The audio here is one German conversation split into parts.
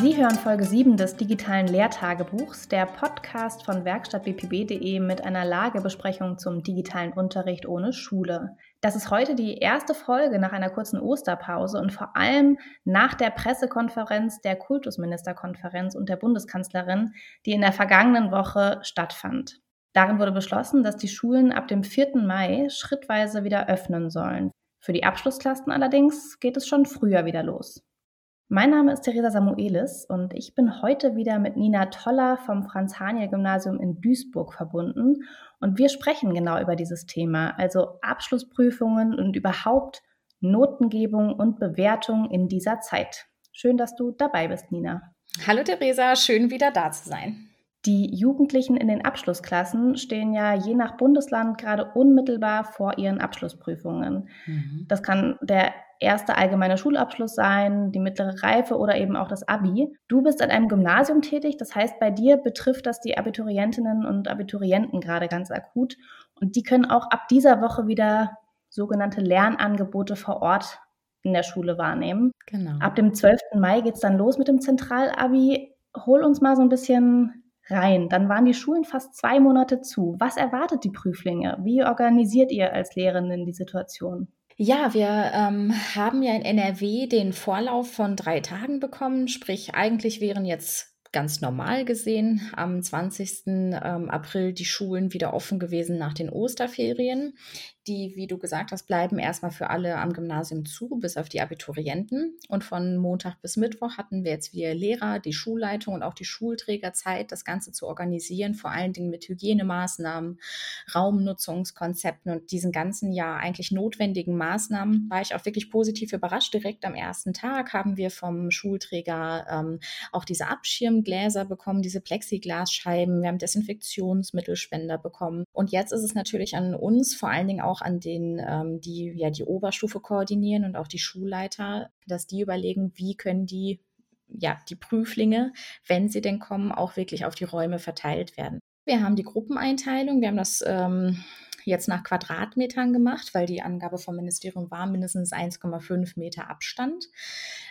Sie hören Folge 7 des digitalen Lehrtagebuchs, der Podcast von werkstattbpb.de mit einer Lagebesprechung zum digitalen Unterricht ohne Schule. Das ist heute die erste Folge nach einer kurzen Osterpause und vor allem nach der Pressekonferenz der Kultusministerkonferenz und der Bundeskanzlerin, die in der vergangenen Woche stattfand. Darin wurde beschlossen, dass die Schulen ab dem 4. Mai schrittweise wieder öffnen sollen. Für die Abschlussklassen allerdings geht es schon früher wieder los. Mein Name ist Theresa Samuelis und ich bin heute wieder mit Nina Toller vom Franz-Haniel-Gymnasium in Duisburg verbunden und wir sprechen genau über dieses Thema, also Abschlussprüfungen und überhaupt Notengebung und Bewertung in dieser Zeit. Schön, dass du dabei bist, Nina. Hallo Theresa, schön wieder da zu sein. Die Jugendlichen in den Abschlussklassen stehen ja je nach Bundesland gerade unmittelbar vor ihren Abschlussprüfungen. Mhm. Das kann der erste allgemeine Schulabschluss sein, die mittlere Reife oder eben auch das Abi. Du bist an einem Gymnasium tätig, das heißt, bei dir betrifft das die Abiturientinnen und Abiturienten gerade ganz akut. Und die können auch ab dieser Woche wieder sogenannte Lernangebote vor Ort in der Schule wahrnehmen. Genau. Ab dem 12. Mai geht es dann los mit dem Zentralabi. Hol uns mal so ein bisschen rein. Dann waren die Schulen fast zwei Monate zu. Was erwartet die Prüflinge? Wie organisiert ihr als Lehrenden die Situation? Ja, wir ähm, haben ja in NRW den Vorlauf von drei Tagen bekommen, sprich eigentlich wären jetzt ganz normal gesehen am 20. Ähm, April die Schulen wieder offen gewesen nach den Osterferien. Die, wie du gesagt hast, bleiben erstmal für alle am Gymnasium zu, bis auf die Abiturienten. Und von Montag bis Mittwoch hatten wir jetzt wir Lehrer, die Schulleitung und auch die Schulträger Zeit, das Ganze zu organisieren, vor allen Dingen mit Hygienemaßnahmen, Raumnutzungskonzepten und diesen ganzen ja eigentlich notwendigen Maßnahmen. War ich auch wirklich positiv überrascht. Direkt am ersten Tag haben wir vom Schulträger ähm, auch diese Abschirmgläser bekommen, diese Plexiglasscheiben. Wir haben Desinfektionsmittelspender bekommen. Und jetzt ist es natürlich an uns, vor allen Dingen auch auch an den, ähm, die ja die Oberstufe koordinieren und auch die Schulleiter, dass die überlegen, wie können die ja, die Prüflinge, wenn sie denn kommen, auch wirklich auf die Räume verteilt werden. Wir haben die Gruppeneinteilung, wir haben das ähm, jetzt nach Quadratmetern gemacht, weil die Angabe vom Ministerium war mindestens 1,5 Meter Abstand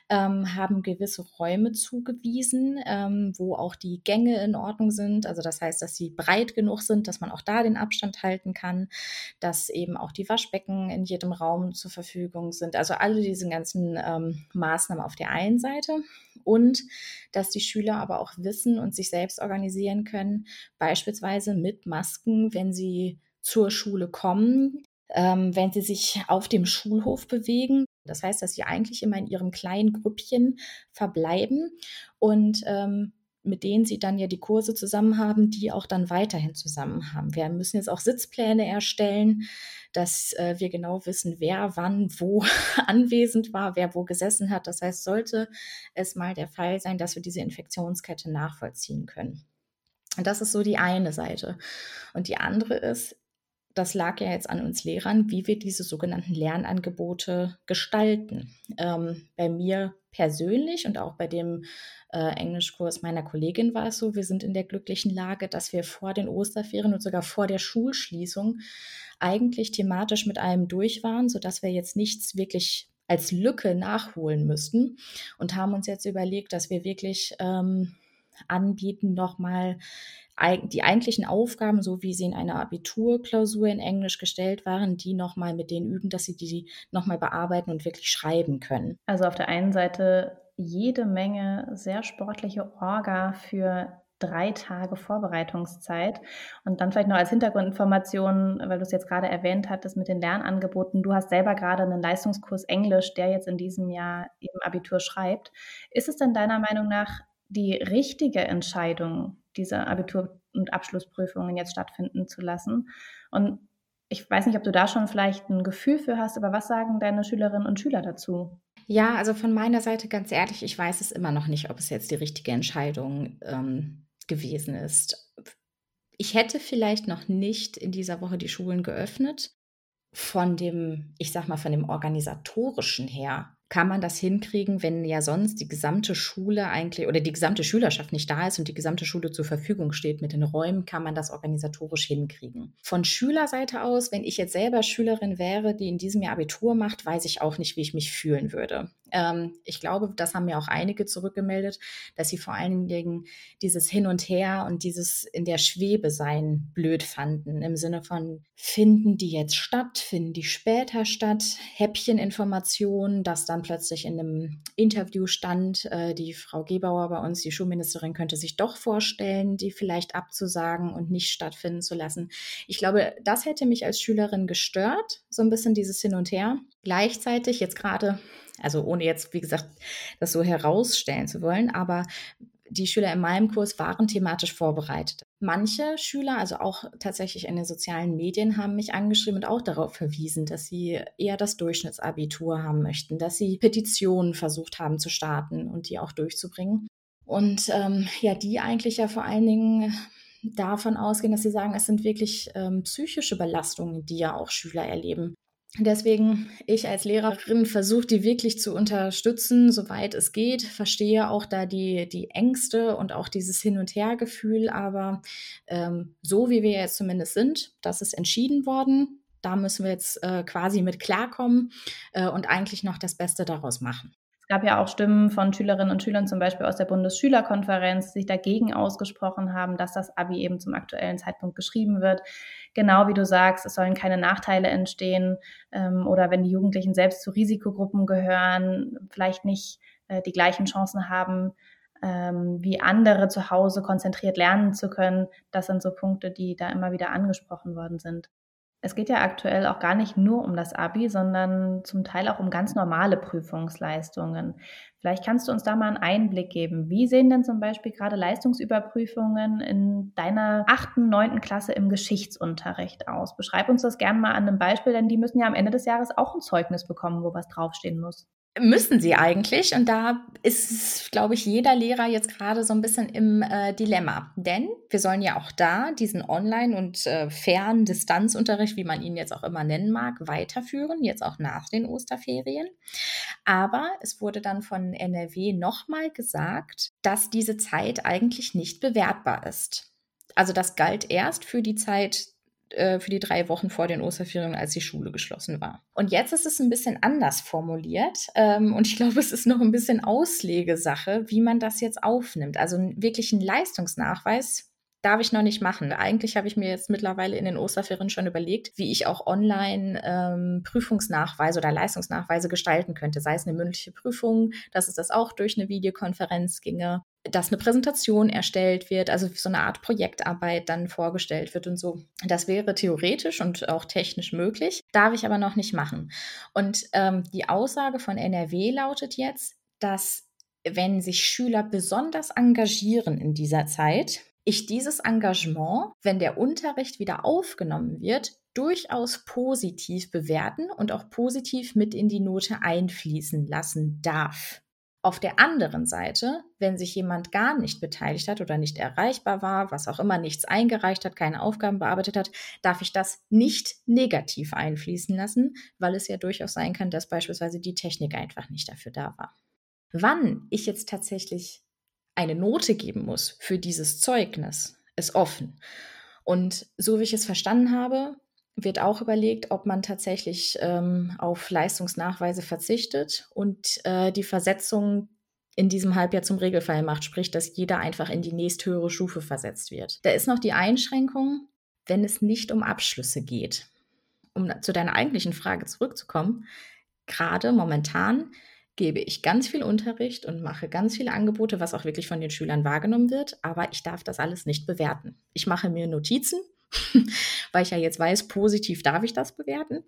ähm, haben gewisse Räume zugewiesen, ähm, wo auch die Gänge in Ordnung sind. Also das heißt, dass sie breit genug sind, dass man auch da den Abstand halten kann, dass eben auch die Waschbecken in jedem Raum zur Verfügung sind. Also alle diese ganzen ähm, Maßnahmen auf der einen Seite und dass die Schüler aber auch wissen und sich selbst organisieren können, beispielsweise mit Masken, wenn sie zur Schule kommen, ähm, wenn sie sich auf dem Schulhof bewegen. Das heißt, dass sie eigentlich immer in ihrem kleinen Grüppchen verbleiben und ähm, mit denen sie dann ja die Kurse zusammen haben, die auch dann weiterhin zusammen haben. Wir müssen jetzt auch Sitzpläne erstellen, dass äh, wir genau wissen, wer wann wo anwesend war, wer wo gesessen hat. Das heißt, sollte es mal der Fall sein, dass wir diese Infektionskette nachvollziehen können. Und das ist so die eine Seite. Und die andere ist, das lag ja jetzt an uns Lehrern, wie wir diese sogenannten Lernangebote gestalten. Ähm, bei mir persönlich und auch bei dem äh, Englischkurs meiner Kollegin war es so, wir sind in der glücklichen Lage, dass wir vor den Osterferien und sogar vor der Schulschließung eigentlich thematisch mit allem durch waren, sodass wir jetzt nichts wirklich als Lücke nachholen müssten und haben uns jetzt überlegt, dass wir wirklich ähm, anbieten, nochmal die eigentlichen Aufgaben, so wie sie in einer Abiturklausur in Englisch gestellt waren, die nochmal mit denen üben, dass sie die nochmal bearbeiten und wirklich schreiben können. Also auf der einen Seite jede Menge sehr sportliche Orga für drei Tage Vorbereitungszeit. Und dann vielleicht noch als Hintergrundinformation, weil du es jetzt gerade erwähnt hattest mit den Lernangeboten. Du hast selber gerade einen Leistungskurs Englisch, der jetzt in diesem Jahr eben Abitur schreibt. Ist es denn deiner Meinung nach die richtige Entscheidung, diese Abitur- und Abschlussprüfungen jetzt stattfinden zu lassen. Und ich weiß nicht, ob du da schon vielleicht ein Gefühl für hast, aber was sagen deine Schülerinnen und Schüler dazu? Ja, also von meiner Seite ganz ehrlich, ich weiß es immer noch nicht, ob es jetzt die richtige Entscheidung ähm, gewesen ist. Ich hätte vielleicht noch nicht in dieser Woche die Schulen geöffnet. Von dem, ich sag mal, von dem organisatorischen her kann man das hinkriegen, wenn ja sonst die gesamte Schule eigentlich oder die gesamte Schülerschaft nicht da ist und die gesamte Schule zur Verfügung steht mit den Räumen, kann man das organisatorisch hinkriegen. Von Schülerseite aus, wenn ich jetzt selber Schülerin wäre, die in diesem Jahr Abitur macht, weiß ich auch nicht, wie ich mich fühlen würde. Ähm, ich glaube, das haben mir auch einige zurückgemeldet, dass sie vor allen Dingen dieses Hin und Her und dieses in der Schwebe sein blöd fanden. Im Sinne von, finden die jetzt statt, finden die später statt, Häppcheninformationen, dass dann plötzlich in einem Interview stand, äh, die Frau Gebauer bei uns, die Schulministerin, könnte sich doch vorstellen, die vielleicht abzusagen und nicht stattfinden zu lassen. Ich glaube, das hätte mich als Schülerin gestört, so ein bisschen dieses Hin und Her. Gleichzeitig jetzt gerade also ohne jetzt, wie gesagt, das so herausstellen zu wollen, aber die Schüler in meinem Kurs waren thematisch vorbereitet. Manche Schüler, also auch tatsächlich in den sozialen Medien, haben mich angeschrieben und auch darauf verwiesen, dass sie eher das Durchschnittsabitur haben möchten, dass sie Petitionen versucht haben zu starten und die auch durchzubringen. Und ähm, ja, die eigentlich ja vor allen Dingen davon ausgehen, dass sie sagen, es sind wirklich ähm, psychische Belastungen, die ja auch Schüler erleben. Deswegen, ich als Lehrerin versuche die wirklich zu unterstützen, soweit es geht. Verstehe auch da die, die Ängste und auch dieses Hin- und Her-Gefühl. Aber ähm, so wie wir jetzt zumindest sind, das ist entschieden worden. Da müssen wir jetzt äh, quasi mit klarkommen äh, und eigentlich noch das Beste daraus machen. Es gab ja auch Stimmen von Schülerinnen und Schülern, zum Beispiel aus der Bundesschülerkonferenz, die sich dagegen ausgesprochen haben, dass das Abi eben zum aktuellen Zeitpunkt geschrieben wird. Genau wie du sagst, es sollen keine Nachteile entstehen ähm, oder wenn die Jugendlichen selbst zu Risikogruppen gehören, vielleicht nicht äh, die gleichen Chancen haben, ähm, wie andere zu Hause konzentriert lernen zu können. Das sind so Punkte, die da immer wieder angesprochen worden sind. Es geht ja aktuell auch gar nicht nur um das Abi, sondern zum Teil auch um ganz normale Prüfungsleistungen. Vielleicht kannst du uns da mal einen Einblick geben. Wie sehen denn zum Beispiel gerade Leistungsüberprüfungen in deiner achten, neunten Klasse im Geschichtsunterricht aus? Beschreib uns das gerne mal an einem Beispiel, denn die müssen ja am Ende des Jahres auch ein Zeugnis bekommen, wo was draufstehen muss müssen sie eigentlich. Und da ist, glaube ich, jeder Lehrer jetzt gerade so ein bisschen im äh, Dilemma. Denn wir sollen ja auch da diesen Online- und äh, fern Distanzunterricht, wie man ihn jetzt auch immer nennen mag, weiterführen, jetzt auch nach den Osterferien. Aber es wurde dann von NRW nochmal gesagt, dass diese Zeit eigentlich nicht bewertbar ist. Also das galt erst für die Zeit äh, für die drei Wochen vor den Osterferien, als die Schule geschlossen war. Und jetzt ist es ein bisschen anders formuliert. Ähm, und ich glaube, es ist noch ein bisschen Auslegesache, wie man das jetzt aufnimmt. Also wirklich ein Leistungsnachweis darf ich noch nicht machen. Eigentlich habe ich mir jetzt mittlerweile in den Osterferien schon überlegt, wie ich auch online ähm, Prüfungsnachweise oder Leistungsnachweise gestalten könnte. Sei es eine mündliche Prüfung, dass es das auch durch eine Videokonferenz ginge dass eine Präsentation erstellt wird, also so eine Art Projektarbeit dann vorgestellt wird und so. Das wäre theoretisch und auch technisch möglich, darf ich aber noch nicht machen. Und ähm, die Aussage von NRW lautet jetzt, dass wenn sich Schüler besonders engagieren in dieser Zeit, ich dieses Engagement, wenn der Unterricht wieder aufgenommen wird, durchaus positiv bewerten und auch positiv mit in die Note einfließen lassen darf. Auf der anderen Seite, wenn sich jemand gar nicht beteiligt hat oder nicht erreichbar war, was auch immer, nichts eingereicht hat, keine Aufgaben bearbeitet hat, darf ich das nicht negativ einfließen lassen, weil es ja durchaus sein kann, dass beispielsweise die Technik einfach nicht dafür da war. Wann ich jetzt tatsächlich eine Note geben muss für dieses Zeugnis, ist offen. Und so wie ich es verstanden habe, wird auch überlegt, ob man tatsächlich ähm, auf Leistungsnachweise verzichtet und äh, die Versetzung in diesem Halbjahr zum Regelfall macht, sprich, dass jeder einfach in die nächsthöhere Stufe versetzt wird. Da ist noch die Einschränkung, wenn es nicht um Abschlüsse geht. Um zu deiner eigentlichen Frage zurückzukommen, gerade momentan gebe ich ganz viel Unterricht und mache ganz viele Angebote, was auch wirklich von den Schülern wahrgenommen wird, aber ich darf das alles nicht bewerten. Ich mache mir Notizen weil ich ja jetzt weiß, positiv darf ich das bewerten,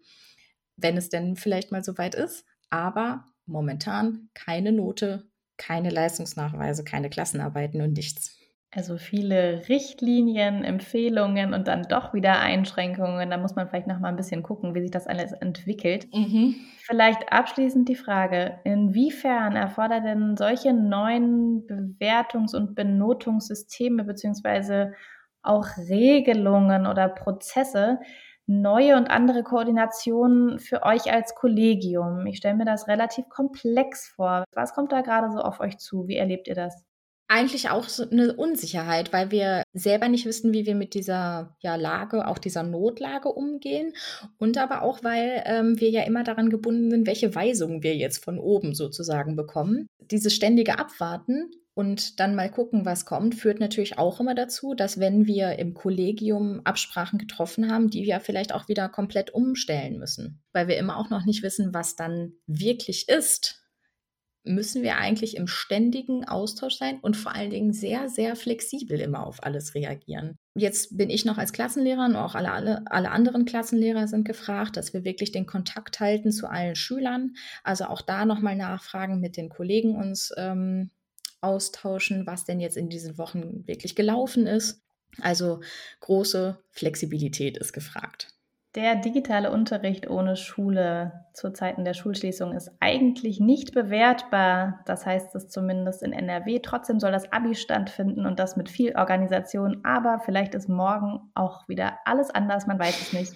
wenn es denn vielleicht mal soweit ist. Aber momentan keine Note, keine Leistungsnachweise, keine Klassenarbeiten und nichts. Also viele Richtlinien, Empfehlungen und dann doch wieder Einschränkungen. Da muss man vielleicht noch mal ein bisschen gucken, wie sich das alles entwickelt. Mhm. Vielleicht abschließend die Frage, inwiefern erfordert denn solche neuen Bewertungs- und Benotungssysteme beziehungsweise auch Regelungen oder Prozesse, neue und andere Koordinationen für euch als Kollegium? Ich stelle mir das relativ komplex vor. Was kommt da gerade so auf euch zu? Wie erlebt ihr das? eigentlich auch so eine Unsicherheit, weil wir selber nicht wissen, wie wir mit dieser ja, Lage, auch dieser Notlage umgehen. Und aber auch, weil ähm, wir ja immer daran gebunden sind, welche Weisungen wir jetzt von oben sozusagen bekommen. Dieses ständige Abwarten und dann mal gucken, was kommt, führt natürlich auch immer dazu, dass wenn wir im Kollegium Absprachen getroffen haben, die wir vielleicht auch wieder komplett umstellen müssen, weil wir immer auch noch nicht wissen, was dann wirklich ist müssen wir eigentlich im ständigen Austausch sein und vor allen Dingen sehr, sehr flexibel immer auf alles reagieren. Jetzt bin ich noch als Klassenlehrer und auch alle, alle, alle anderen Klassenlehrer sind gefragt, dass wir wirklich den Kontakt halten zu allen Schülern. Also auch da nochmal nachfragen, mit den Kollegen uns ähm, austauschen, was denn jetzt in diesen Wochen wirklich gelaufen ist. Also große Flexibilität ist gefragt. Der digitale Unterricht ohne Schule zu Zeiten der Schulschließung ist eigentlich nicht bewertbar. Das heißt es zumindest in NRW. Trotzdem soll das Abi stattfinden und das mit viel Organisation. Aber vielleicht ist morgen auch wieder alles anders. Man weiß es nicht.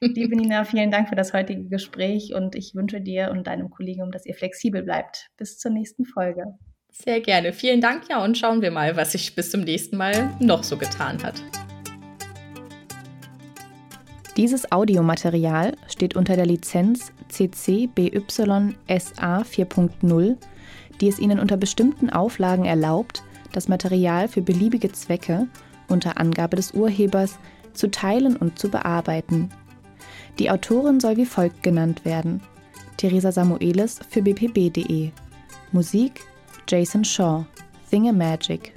Liebe Nina, vielen Dank für das heutige Gespräch und ich wünsche dir und deinem Kollegium, dass ihr flexibel bleibt. Bis zur nächsten Folge. Sehr gerne. Vielen Dank. Ja, und schauen wir mal, was sich bis zum nächsten Mal noch so getan hat. Dieses Audiomaterial steht unter der Lizenz CC BY SA 4.0, die es Ihnen unter bestimmten Auflagen erlaubt, das Material für beliebige Zwecke unter Angabe des Urhebers zu teilen und zu bearbeiten. Die Autorin soll wie folgt genannt werden: Theresa Samuelis für bpb.de. Musik Jason Shaw, Thingamagik.